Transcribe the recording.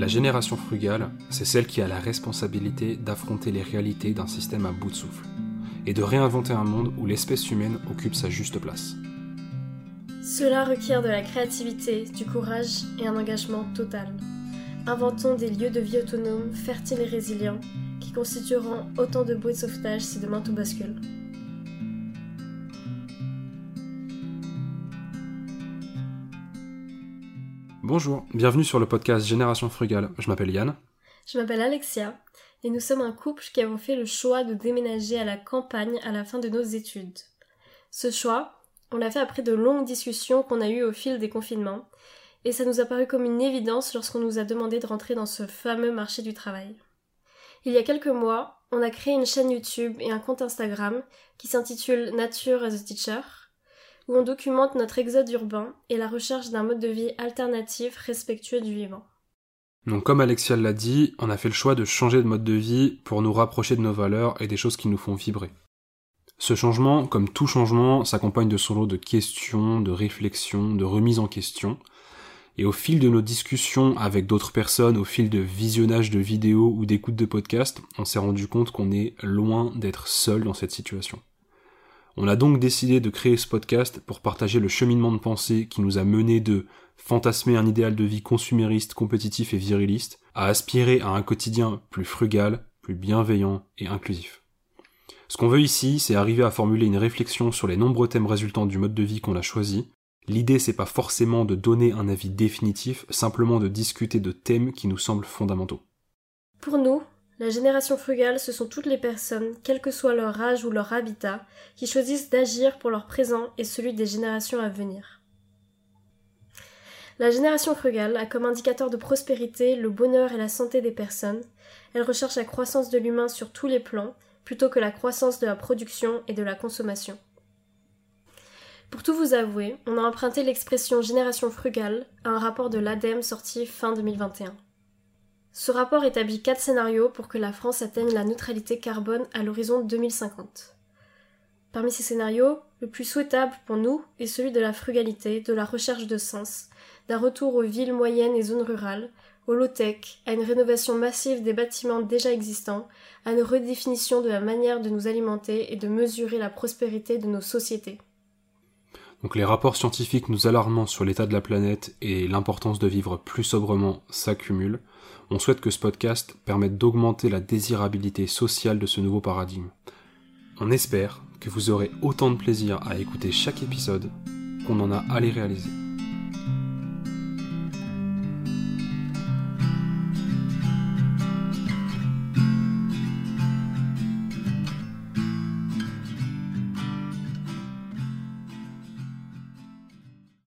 La génération frugale, c'est celle qui a la responsabilité d'affronter les réalités d'un système à bout de souffle et de réinventer un monde où l'espèce humaine occupe sa juste place. Cela requiert de la créativité, du courage et un engagement total. Inventons des lieux de vie autonomes, fertiles et résilients, qui constitueront autant de bouées de sauvetage si demain tout bascule. Bonjour, bienvenue sur le podcast Génération Frugale. Je m'appelle Yann. Je m'appelle Alexia et nous sommes un couple qui avons fait le choix de déménager à la campagne à la fin de nos études. Ce choix, on l'a fait après de longues discussions qu'on a eues au fil des confinements et ça nous a paru comme une évidence lorsqu'on nous a demandé de rentrer dans ce fameux marché du travail. Il y a quelques mois, on a créé une chaîne YouTube et un compte Instagram qui s'intitule Nature as a Teacher où on documente notre exode urbain et la recherche d'un mode de vie alternatif respectueux du vivant. Donc comme Alexia l'a dit, on a fait le choix de changer de mode de vie pour nous rapprocher de nos valeurs et des choses qui nous font vibrer. Ce changement, comme tout changement, s'accompagne de son lot de questions, de réflexions, de remises en question. Et au fil de nos discussions avec d'autres personnes, au fil de visionnage de vidéos ou d'écoute de podcasts, on s'est rendu compte qu'on est loin d'être seul dans cette situation. On a donc décidé de créer ce podcast pour partager le cheminement de pensée qui nous a mené de fantasmer un idéal de vie consumériste, compétitif et viriliste, à aspirer à un quotidien plus frugal, plus bienveillant et inclusif. Ce qu'on veut ici, c'est arriver à formuler une réflexion sur les nombreux thèmes résultants du mode de vie qu'on a choisi. L'idée, c'est pas forcément de donner un avis définitif, simplement de discuter de thèmes qui nous semblent fondamentaux. Pour nous, la génération frugale, ce sont toutes les personnes, quel que soit leur âge ou leur habitat, qui choisissent d'agir pour leur présent et celui des générations à venir. La génération frugale a comme indicateur de prospérité le bonheur et la santé des personnes. Elle recherche la croissance de l'humain sur tous les plans, plutôt que la croissance de la production et de la consommation. Pour tout vous avouer, on a emprunté l'expression génération frugale à un rapport de l'ADEME sorti fin 2021. Ce rapport établit quatre scénarios pour que la France atteigne la neutralité carbone à l'horizon 2050. Parmi ces scénarios, le plus souhaitable pour nous est celui de la frugalité, de la recherche de sens, d'un retour aux villes moyennes et zones rurales, au low-tech, à une rénovation massive des bâtiments déjà existants, à une redéfinition de la manière de nous alimenter et de mesurer la prospérité de nos sociétés. Donc les rapports scientifiques nous alarmant sur l'état de la planète et l'importance de vivre plus sobrement s'accumulent. On souhaite que ce podcast permette d'augmenter la désirabilité sociale de ce nouveau paradigme. On espère que vous aurez autant de plaisir à écouter chaque épisode qu'on en a à les réaliser.